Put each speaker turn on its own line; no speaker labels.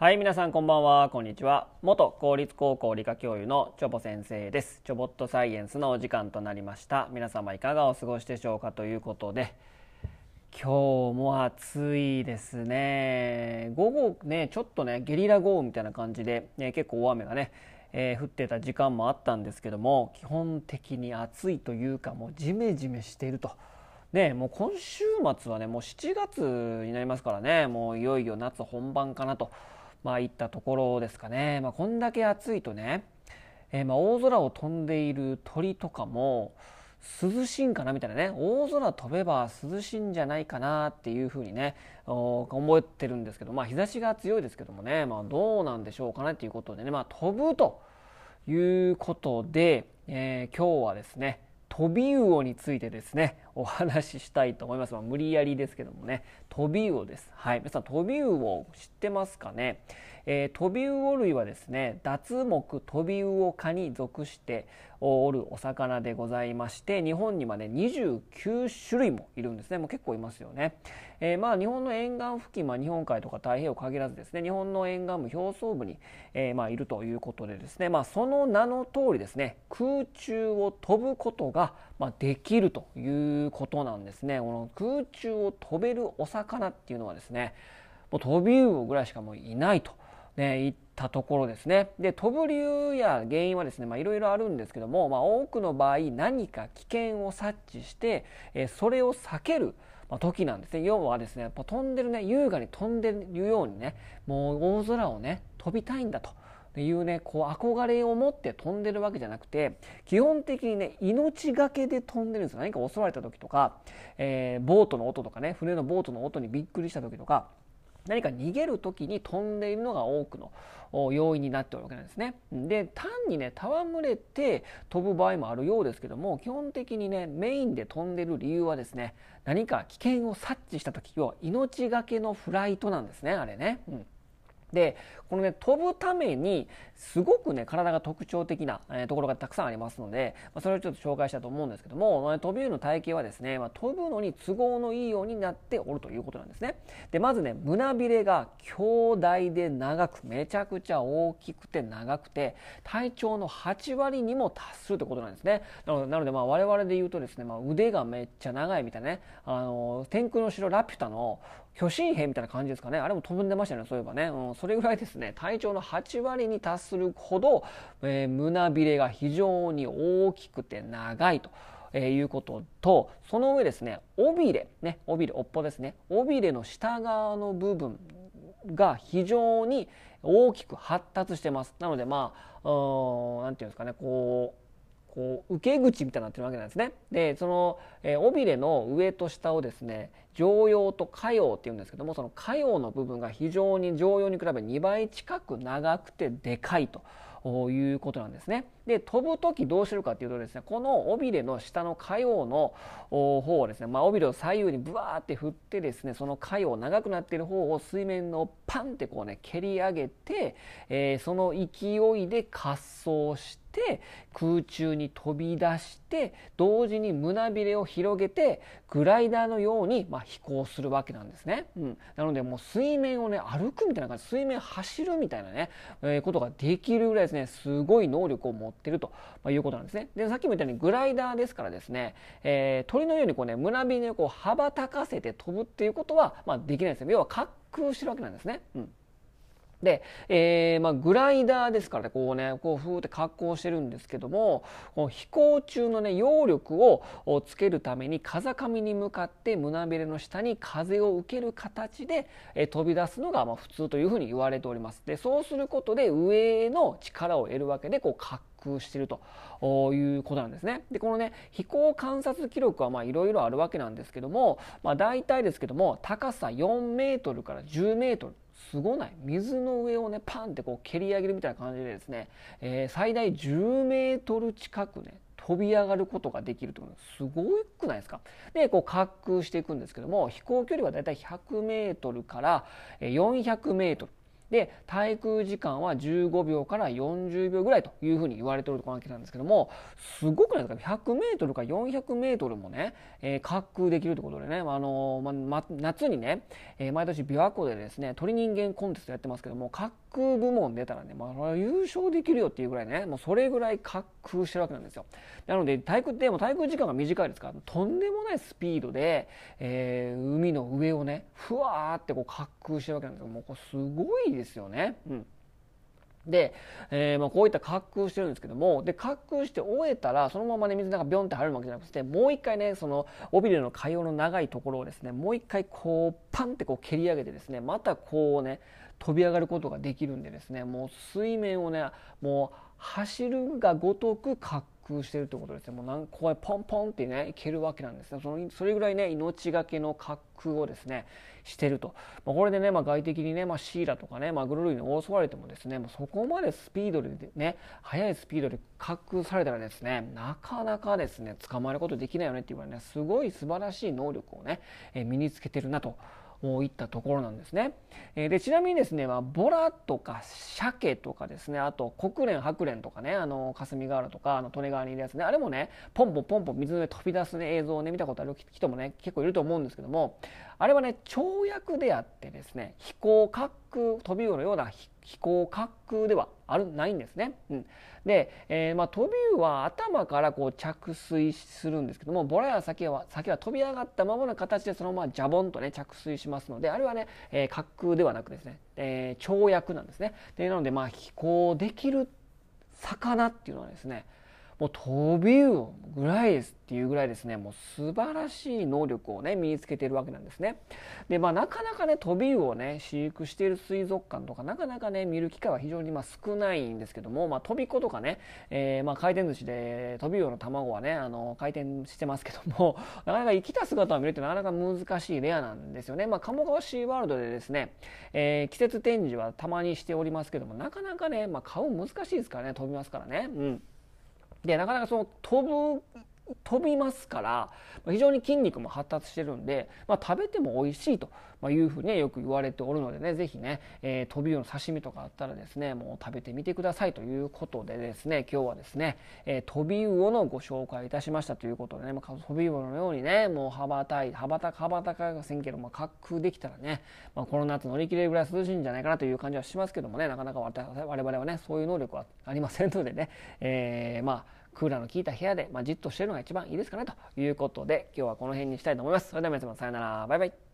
はい、皆さんこんばんは、こんにちは。元公立高校理科教諭のチョボ先生です。チョボットサイエンスのお時間となりました。皆様いかがお過ごしでしょうかということで、今日も暑いですね。午後ね、ちょっとね、ゲリラ豪雨みたいな感じで、ね、結構大雨がね、えー、降ってた時間もあったんですけども、基本的に暑いというか、もうジメジメしていると。ね、もう今週末はね、もう7月になりますからね、もういよいよ夏本番かなと。まあいったところですかね、まあ、こんだけ暑いとね、えー、まあ大空を飛んでいる鳥とかも涼しいんかなみたいなね。大空飛べば涼しいんじゃないかなっていうふうにね思ってるんですけどまあ日差しが強いですけどもね、まあ、どうなんでしょうかねということでね、まあ、飛ぶということで、えー、今日はですねトビウオについてですねお話ししたいと思います、まあ、無理やりですけどもね。トビウオです。はい。皆さんトビウオ知ってますかね、えー、飛び魚類はですね脱目飛び魚科に属しておるお魚でございまして日本にはね29種類もいるんですね。もう結構いますよね、えー、まあ日本の沿岸付近、まあ、日本海とか太平洋限らずですね日本の沿岸部表層部に、えー、まあいるということでですねまあその名の通りですね空中を飛ぶことが、まあ、できるということなんですね。この空中を飛べるお魚っていうのはですねもう飛び魚ぐらいしかもういないと、ね、いったところですね。で飛ぶ理由や原因はですねいろいろあるんですけども、まあ、多くの場合何か危険を察知して、えそれを避ける時なんですね。要はですねやっぱ飛んでるね優雅に飛んでるようにねもう大空をね飛びたいんだと。いうねこう憧れを持って飛んでるわけじゃなくて基本的にね命がけで飛んでるんです何か襲われた時とか、えー、ボートの音とかね船のボートの音にびっくりした時とか何か逃げる時に飛んでいるのが多くの要因になっておるわけなんですね。で単にね戯れて飛ぶ場合もあるようですけども基本的にねメインで飛んでる理由はですね何か危険を察知した時要は命がけのフライトなんですねあれね。うんでこのね飛ぶためにすごくね体が特徴的な、えー、ところがたくさんありますので、まあ、それをちょっと紹介したと思うんですけども、まあ、飛び魚の体型はですね、まあ、飛ぶのに都合のいいようになっておるということなんですね。でまずね胸びれが強大で長くめちゃくちゃ大きくて長くて体長の8割にも達するということなんですね。なのでなのでまあ我々で言うとですね、まあ、腕がめっちゃ長いみたいなねあの天空の城ラピュタの巨神兵みたいな感じですかね。あれも飛んでましたねそういえばね、うん、それぐらいですね。体長の8割に達するほど、えー、胸びれが非常に大きくて長いと。えー、いうこととその上ですね尾びれね尾びれ尾っぽですね。尾びれの下側の部分が非常に大きく発達してます。なのでまあ何て言うんですかねこうこう受け口みたいになってるわけなんですね。でその、え、尾びれの上と下をですね常用と下用っていうんですけどもその下用の部分が非常に常用に比べ2倍近く長くてでかいと。いうことなんですね。で飛ぶ時どうしてるかっていうとですねこの尾びれの下の下葉の方をですね、まあ、尾びれを左右にブワーって振ってですねその下葉長くなってる方を水面のパンってこうね蹴り上げて、えー、その勢いで滑走してて空中に飛び出して同時に胸びれを広げてグライダーのようにまあ飛行するわけなんですね、うん、なのでもう水面をね歩くみたいな感じ。水面走るみたいなね、えー、ことができるぐらいですねすごい能力を持ってるとまあいうことなんですね。でさっきも言ったようにグライダーですからですね、えー、鳥のようにこうね胸びれをこう羽ばたかせて飛ぶっていうことはまあできないですね。要は滑空してるわけなんですね、うん。で、えーまあ、グライダーですからねこうねこうふーって格好してるんですけどもこ飛行中のね揚力をつけるために風上に向かって胸びれの下に風を受ける形で、えー、飛び出すのがまあ普通というふうに言われております。でそうすることで上への力を得るわけでこう滑空してるということなんですね。でこのね飛行観察記録はいろいろあるわけなんですけども、まあ、大体ですけども高さ4メートルから10メートルすごない？水の上をねパンってこう蹴り上げるみたいな感じでですね、えー、最大10メートル近くね飛び上がることができるというのはすごくないですか？でこう滑空していくんですけども飛行距離はだいたい100メートルから400メートル。で滞空時間は15秒から40秒ぐらいというふうに言われているわけなんですけどもすごくないですか？100m か 400m もね、えー、滑空できるということでね、あのま、夏にね、えー、毎年琵琶湖でですね鳥人間コンテストやってますけども滑空部門出たらね、まあ、優勝できるよっていうぐらいねもうそれぐらい滑空してるわけなんですよ。なので滞空っても滞空時間が短いですからとんでもないスピードで、えー、海の上をねふわーってこう滑空してるわけなんですけどもうこれすごいですよね。うん。で、えー、まあこういった滑空してるんですけどもで滑空して終えたらそのままね水の中ビョンって入るわけじゃなくてもう一回ねその尾びれの海洋の長いところをですねもう一回こうパンってこう蹴り上げてですねまたこうね飛び上がることができるんでですねもう水面をねもう走るがごとく滑空してるってことですね。もうなんここへポンポンってねいけるわけなんですね。そのそれぐらいね命がけの滑空をですねしてると、まあ、これでね、まあ、外敵にね、まあ、シーラとかねマグロ類に襲われてもですねもうそこまでスピードでね速いスピードで滑空されたらですねなかなかですね捕まえることできないよねっていうぐらいねすごい素晴らしい能力をね、え身につけてるなといったところなんですね。でちなみにですね、まあ、ボラとか鮭とかですねあと国連白蓮とかねあの霞ヶ浦とかあの利根川にいるやつねあれもねポンポンポンポン水の上飛び出す、ね、映像をね見たことある人もね結構いると思うんですけどもあれはね跳躍であってですね飛行滑空飛び魚のような飛行滑空ではあるないんですね。うん、で、えー、まあ、飛び魚は頭からこう着水するんですけどもボラや鮭は鮭は飛び上がったままの形でそのままジャボンとね着水しますのであれはね、えー、滑空ではなくですね、えー、跳躍なんですね。でなのでまあ飛行できる魚っていうのはですねもう飛び魚ぐらいですっていうぐらいですね。もう素晴らしい能力をね身につけているわけなんですね。でまあなかなかね飛び魚をね飼育している水族館とかなかなかね見る機会は非常にま少ないんですけども、まあ、飛び子とかね、えー、ま回転寿司で飛び魚の卵はねあの回転してますけども なかなか生きた姿を見るってなかなか難しいレアなんですよね。まあ鴨川シーワールドでですね、えー、季節展示はたまにしておりますけどもなかなかね、まあ、買う難しいですからね飛びますからね。うん。でなかなかその飛ぶ飛びますから非常に筋肉も発達してるんで、まあ、食べても美味しいというふうに、よく言われておるのでね是非ね、えー、飛び魚の刺身とかあったらですねもう食べてみてくださいということでですね今日はですね、えー、飛び魚のご紹介いたしましたということでね、まあ、飛び魚のようにねもう羽ばたい羽ばたか羽ばたかがせんけど、まあ、滑空できたらね、まあ、この夏乗り切れるぐらい涼しいんじゃないかなという感じはしますけどもねなかなか我々はねそういう能力はありませんのでね、えー、まあクーラーの効いた部屋で、まあ、じっとしてるのが一番いいですかねということで今日はこの辺にしたいと思います。それでは皆様さよならバイバイ